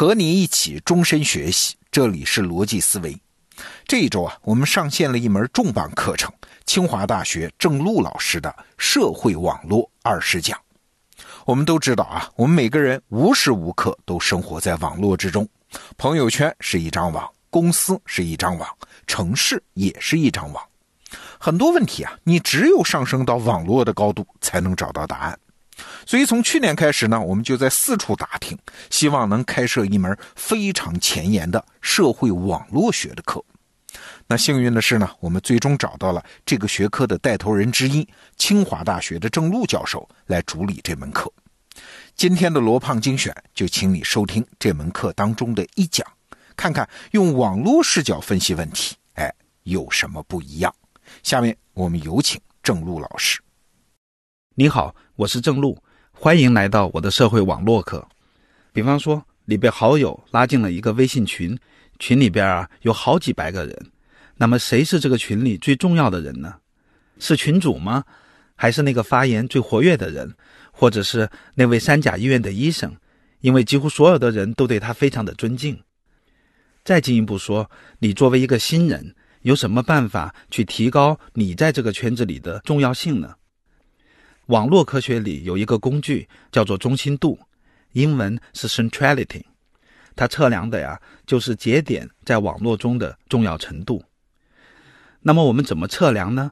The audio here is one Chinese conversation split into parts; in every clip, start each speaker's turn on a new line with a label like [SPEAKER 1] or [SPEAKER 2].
[SPEAKER 1] 和你一起终身学习，这里是逻辑思维。这一周啊，我们上线了一门重磅课程——清华大学郑璐老师的《社会网络二十讲》。我们都知道啊，我们每个人无时无刻都生活在网络之中，朋友圈是一张网，公司是一张网，城市也是一张网。很多问题啊，你只有上升到网络的高度，才能找到答案。所以从去年开始呢，我们就在四处打听，希望能开设一门非常前沿的社会网络学的课。那幸运的是呢，我们最终找到了这个学科的带头人之一——清华大学的郑璐教授来主理这门课。今天的罗胖精选就请你收听这门课当中的一讲，看看用网络视角分析问题，哎，有什么不一样？下面我们有请郑璐老师。
[SPEAKER 2] 你好，我是郑璐，欢迎来到我的社会网络课。比方说，你被好友拉进了一个微信群，群里边啊有好几百个人，那么谁是这个群里最重要的人呢？是群主吗？还是那个发言最活跃的人，或者是那位三甲医院的医生？因为几乎所有的人都对他非常的尊敬。再进一步说，你作为一个新人，有什么办法去提高你在这个圈子里的重要性呢？网络科学里有一个工具叫做中心度，英文是 centrality，它测量的呀就是节点在网络中的重要程度。那么我们怎么测量呢？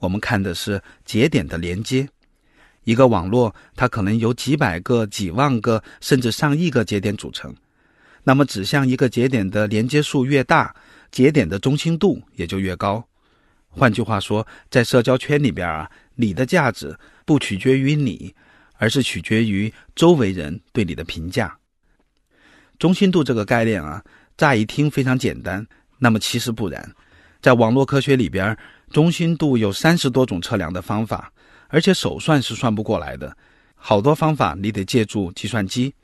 [SPEAKER 2] 我们看的是节点的连接。一个网络它可能由几百个、几万个甚至上亿个节点组成，那么指向一个节点的连接数越大，节点的中心度也就越高。换句话说，在社交圈里边啊，你的价值。不取决于你，而是取决于周围人对你的评价。中心度这个概念啊，乍一听非常简单，那么其实不然。在网络科学里边，中心度有三十多种测量的方法，而且手算是算不过来的。好多方法你得借助计算机，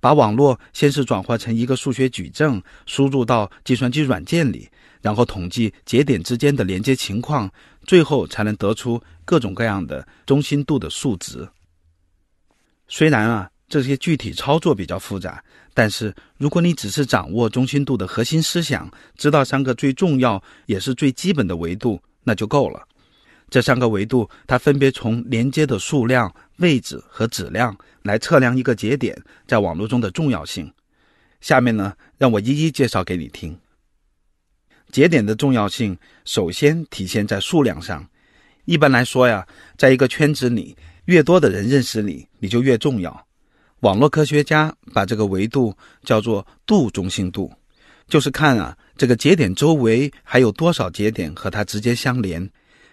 [SPEAKER 2] 把网络先是转化成一个数学矩阵，输入到计算机软件里。然后统计节点之间的连接情况，最后才能得出各种各样的中心度的数值。虽然啊这些具体操作比较复杂，但是如果你只是掌握中心度的核心思想，知道三个最重要也是最基本的维度，那就够了。这三个维度它分别从连接的数量、位置和质量来测量一个节点在网络中的重要性。下面呢，让我一一介绍给你听。节点的重要性首先体现在数量上。一般来说呀，在一个圈子里，越多的人认识你，你就越重要。网络科学家把这个维度叫做度中心度，就是看啊，这个节点周围还有多少节点和它直接相连。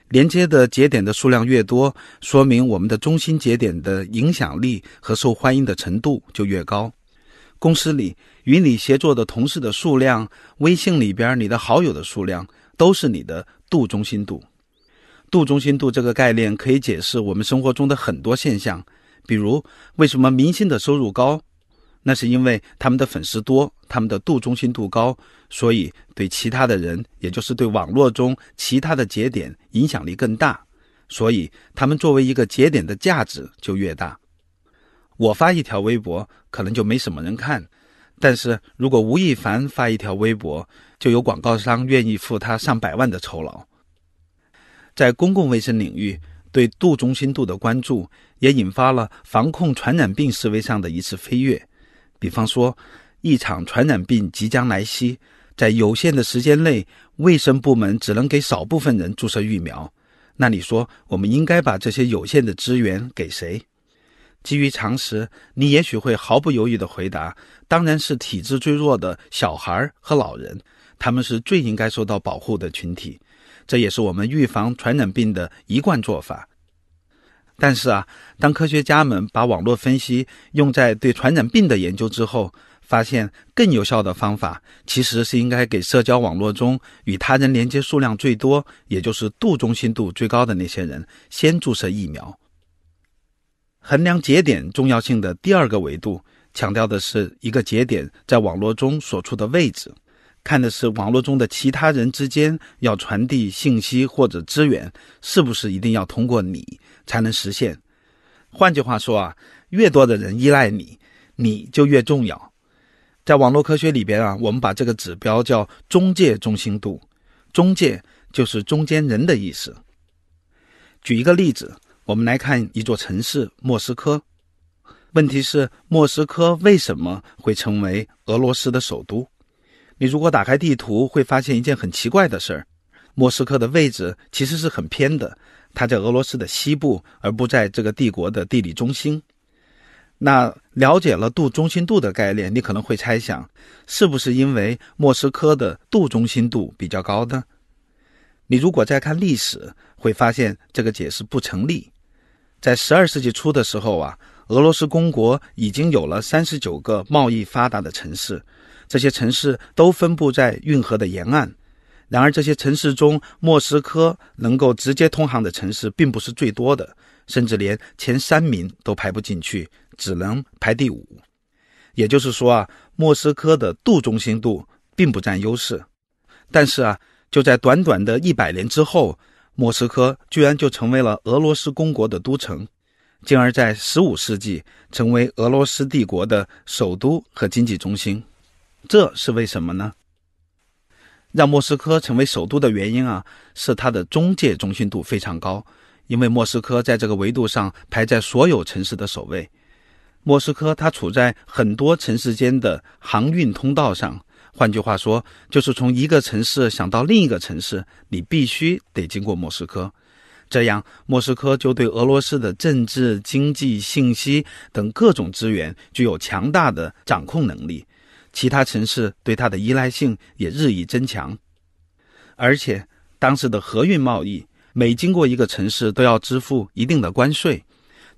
[SPEAKER 2] 连接的节点的数量越多，说明我们的中心节点的影响力和受欢迎的程度就越高。公司里与你协作的同事的数量，微信里边你的好友的数量，都是你的度中心度。度中心度这个概念可以解释我们生活中的很多现象，比如为什么明星的收入高，那是因为他们的粉丝多，他们的度中心度高，所以对其他的人，也就是对网络中其他的节点影响力更大，所以他们作为一个节点的价值就越大。我发一条微博，可能就没什么人看；但是如果吴亦凡发一条微博，就有广告商愿意付他上百万的酬劳。在公共卫生领域，对度中心度的关注，也引发了防控传染病思维上的一次飞跃。比方说，一场传染病即将来袭，在有限的时间内，卫生部门只能给少部分人注射疫苗。那你说，我们应该把这些有限的资源给谁？基于常识，你也许会毫不犹豫地回答：“当然是体质最弱的小孩和老人，他们是最应该受到保护的群体。这也是我们预防传染病的一贯做法。”但是啊，当科学家们把网络分析用在对传染病的研究之后，发现更有效的方法其实是应该给社交网络中与他人连接数量最多，也就是度中心度最高的那些人先注射疫苗。衡量节点重要性的第二个维度，强调的是一个节点在网络中所处的位置，看的是网络中的其他人之间要传递信息或者资源，是不是一定要通过你才能实现？换句话说啊，越多的人依赖你，你就越重要。在网络科学里边啊，我们把这个指标叫中介中心度，中介就是中间人的意思。举一个例子，我们来看一座城市莫斯科。问题是莫斯科为什么会成为俄罗斯的首都？你如果打开地图，会发现一件很奇怪的事儿：莫斯科的位置其实是很偏的，它在俄罗斯的西部，而不在这个帝国的地理中心。那了解了度中心度的概念，你可能会猜想，是不是因为莫斯科的度中心度比较高呢？你如果再看历史，会发现这个解释不成立。在十二世纪初的时候啊，俄罗斯公国已经有了三十九个贸易发达的城市，这些城市都分布在运河的沿岸。然而，这些城市中，莫斯科能够直接通航的城市并不是最多的，甚至连前三名都排不进去。只能排第五，也就是说啊，莫斯科的度中心度并不占优势。但是啊，就在短短的一百年之后，莫斯科居然就成为了俄罗斯公国的都城，进而，在十五世纪成为俄罗斯帝国的首都和经济中心。这是为什么呢？让莫斯科成为首都的原因啊，是它的中介中心度非常高，因为莫斯科在这个维度上排在所有城市的首位。莫斯科它处在很多城市间的航运通道上，换句话说，就是从一个城市想到另一个城市，你必须得经过莫斯科。这样，莫斯科就对俄罗斯的政治、经济、信息等各种资源具有强大的掌控能力，其他城市对它的依赖性也日益增强。而且，当时的河运贸易每经过一个城市都要支付一定的关税。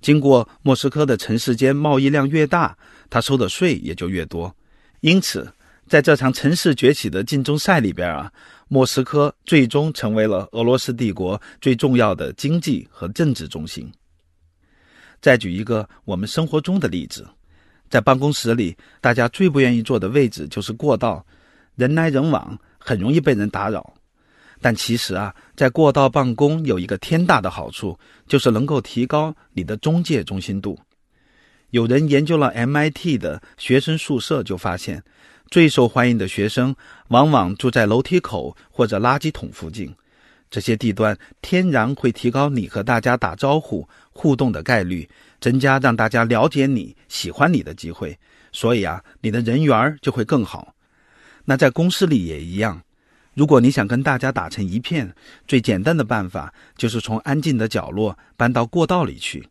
[SPEAKER 2] 经过莫斯科的城市间贸易量越大，它收的税也就越多。因此，在这场城市崛起的竞争赛里边啊，莫斯科最终成为了俄罗斯帝国最重要的经济和政治中心。再举一个我们生活中的例子，在办公室里，大家最不愿意坐的位置就是过道，人来人往，很容易被人打扰。但其实啊，在过道办公有一个天大的好处，就是能够提高你的中介中心度。有人研究了 MIT 的学生宿舍，就发现，最受欢迎的学生往往住在楼梯口或者垃圾桶附近，这些地段天然会提高你和大家打招呼互动的概率，增加让大家了解你、喜欢你的机会。所以啊，你的人缘就会更好。那在公司里也一样。如果你想跟大家打成一片，最简单的办法就是从安静的角落搬到过道里去。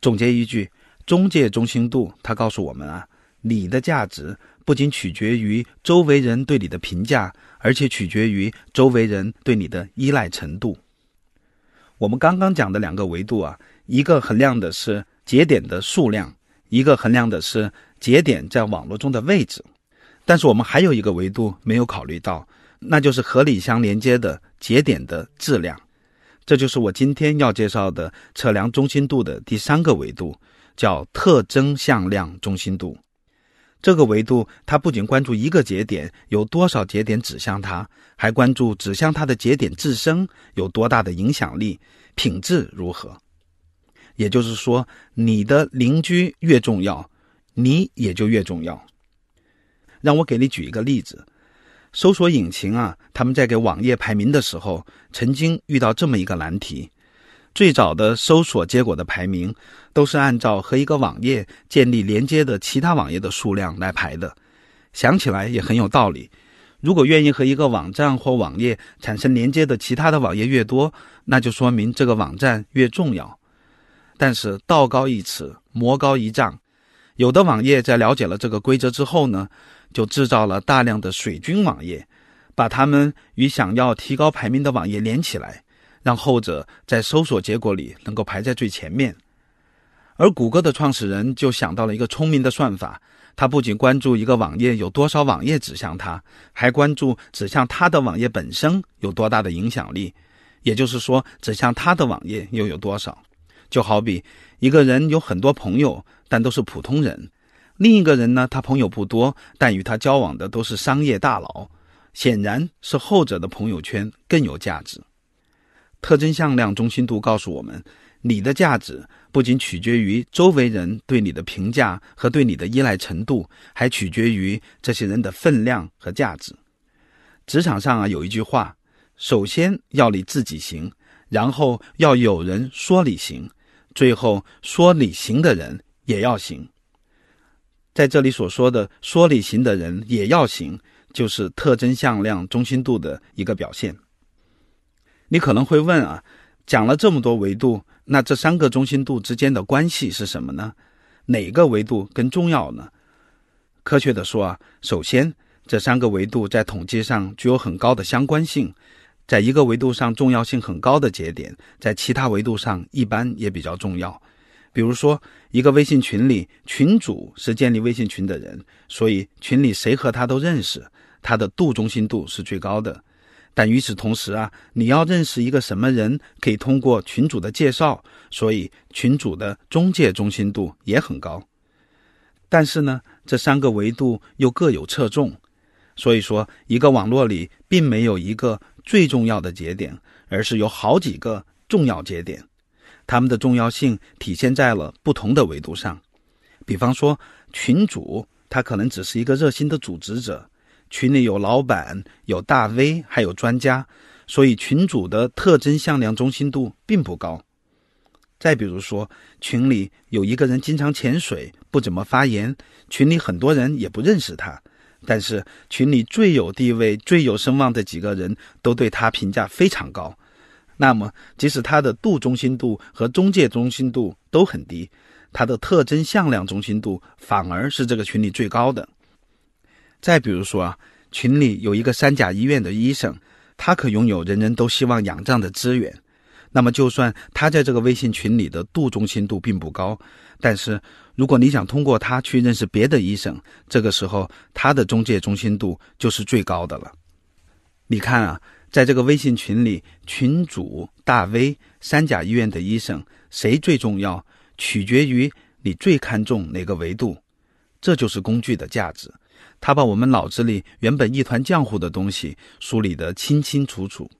[SPEAKER 2] 总结一句，中介中心度，它告诉我们啊，你的价值不仅取决于周围人对你的评价，而且取决于周围人对你的依赖程度。我们刚刚讲的两个维度啊，一个衡量的是节点的数量，一个衡量的是节点在网络中的位置。但是我们还有一个维度没有考虑到。那就是合理相连接的节点的质量，这就是我今天要介绍的测量中心度的第三个维度，叫特征向量中心度。这个维度它不仅关注一个节点有多少节点指向它，还关注指向它的节点自身有多大的影响力，品质如何。也就是说，你的邻居越重要，你也就越重要。让我给你举一个例子。搜索引擎啊，他们在给网页排名的时候，曾经遇到这么一个难题：最早的搜索结果的排名都是按照和一个网页建立连接的其他网页的数量来排的。想起来也很有道理。如果愿意和一个网站或网页产生连接的其他的网页越多，那就说明这个网站越重要。但是道高一尺，魔高一丈，有的网页在了解了这个规则之后呢？就制造了大量的水军网页，把它们与想要提高排名的网页连起来，让后者在搜索结果里能够排在最前面。而谷歌的创始人就想到了一个聪明的算法，他不仅关注一个网页有多少网页指向它，还关注指向它的网页本身有多大的影响力，也就是说，指向它的网页又有多少。就好比一个人有很多朋友，但都是普通人。另一个人呢，他朋友不多，但与他交往的都是商业大佬，显然是后者的朋友圈更有价值。特征向量中心度告诉我们，你的价值不仅取决于周围人对你的评价和对你的依赖程度，还取决于这些人的分量和价值。职场上啊，有一句话：首先要你自己行，然后要有人说你行，最后说你行的人也要行。在这里所说的“说你行的人也要行”，就是特征向量中心度的一个表现。你可能会问啊，讲了这么多维度，那这三个中心度之间的关系是什么呢？哪个维度更重要呢？科学的说啊，首先。这三个维度在统计上具有很高的相关性，在一个维度上重要性很高的节点，在其他维度上一般也比较重要。比如说，一个微信群里，群主是建立微信群的人，所以群里谁和他都认识，他的度中心度是最高的。但与此同时啊，你要认识一个什么人，可以通过群主的介绍，所以群主的中介中心度也很高。但是呢，这三个维度又各有侧重。所以说，一个网络里并没有一个最重要的节点，而是有好几个重要节点，它们的重要性体现在了不同的维度上。比方说，群主他可能只是一个热心的组织者，群里有老板、有大 V，还有专家，所以群主的特征向量中心度并不高。再比如说，群里有一个人经常潜水，不怎么发言，群里很多人也不认识他。但是群里最有地位、最有声望的几个人都对他评价非常高，那么即使他的度中心度和中介中心度都很低，他的特征向量中心度反而是这个群里最高的。再比如说啊，群里有一个三甲医院的医生，他可拥有人人都希望仰仗的资源。那么，就算他在这个微信群里的度中心度并不高，但是如果你想通过他去认识别的医生，这个时候他的中介中心度就是最高的了。你看啊，在这个微信群里，群主、大 V、三甲医院的医生，谁最重要，取决于你最看重哪个维度。这就是工具的价值，他把我们脑子里原本一团浆糊的东西梳理得清清楚楚。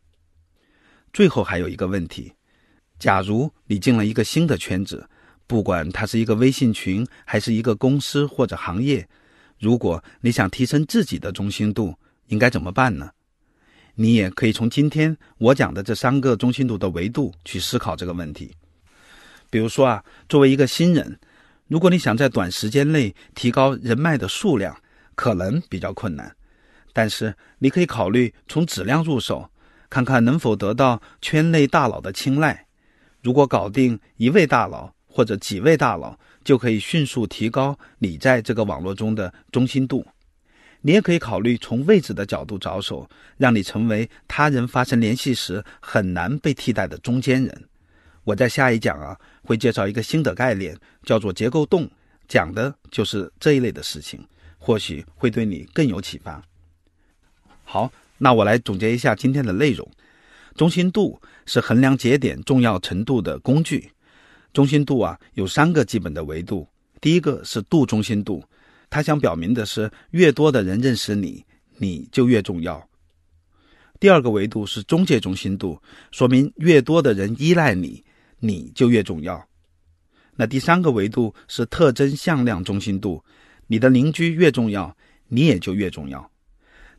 [SPEAKER 2] 最后还有一个问题：假如你进了一个新的圈子，不管它是一个微信群，还是一个公司或者行业，如果你想提升自己的中心度，应该怎么办呢？你也可以从今天我讲的这三个中心度的维度去思考这个问题。比如说啊，作为一个新人，如果你想在短时间内提高人脉的数量，可能比较困难，但是你可以考虑从质量入手。看看能否得到圈内大佬的青睐。如果搞定一位大佬或者几位大佬，就可以迅速提高你在这个网络中的中心度。你也可以考虑从位置的角度着手，让你成为他人发生联系时很难被替代的中间人。我在下一讲啊会介绍一个新的概念，叫做结构洞，讲的就是这一类的事情，或许会对你更有启发。好。那我来总结一下今天的内容：中心度是衡量节点重要程度的工具。中心度啊有三个基本的维度，第一个是度中心度，它想表明的是越多的人认识你，你就越重要。第二个维度是中介中心度，说明越多的人依赖你，你就越重要。那第三个维度是特征向量中心度，你的邻居越重要，你也就越重要。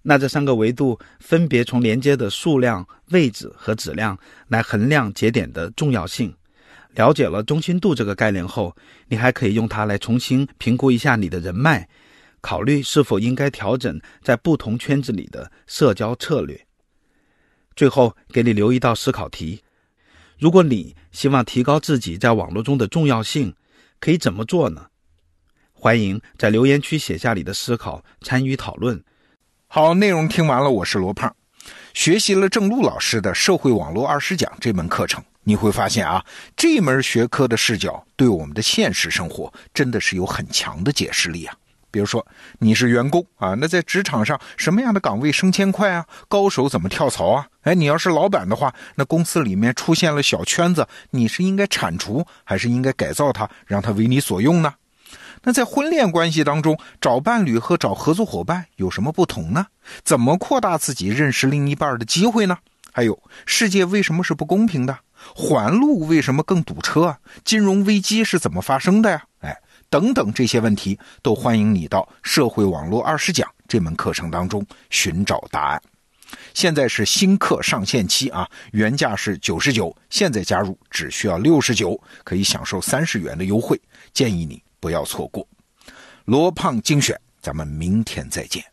[SPEAKER 2] 那这三个维度分别从连接的数量、位置和质量来衡量节点的重要性。了解了中心度这个概念后，你还可以用它来重新评估一下你的人脉，考虑是否应该调整在不同圈子里的社交策略。最后，给你留一道思考题：如果你希望提高自己在网络中的重要性，可以怎么做呢？欢迎在留言区写下你的思考，参与讨论。
[SPEAKER 1] 好，内容听完了，我是罗胖。学习了郑璐老师的《社会网络二十讲》这门课程，你会发现啊，这门学科的视角对我们的现实生活真的是有很强的解释力啊。比如说，你是员工啊，那在职场上什么样的岗位升迁快啊？高手怎么跳槽啊？哎，你要是老板的话，那公司里面出现了小圈子，你是应该铲除还是应该改造它，让它为你所用呢？那在婚恋关系当中，找伴侣和找合作伙伴有什么不同呢？怎么扩大自己认识另一半的机会呢？还有，世界为什么是不公平的？环路为什么更堵车啊？金融危机是怎么发生的呀？哎，等等这些问题，都欢迎你到《社会网络二十讲》这门课程当中寻找答案。现在是新课上线期啊，原价是九十九，现在加入只需要六十九，可以享受三十元的优惠，建议你不要错过。罗胖精选，咱们明天再见。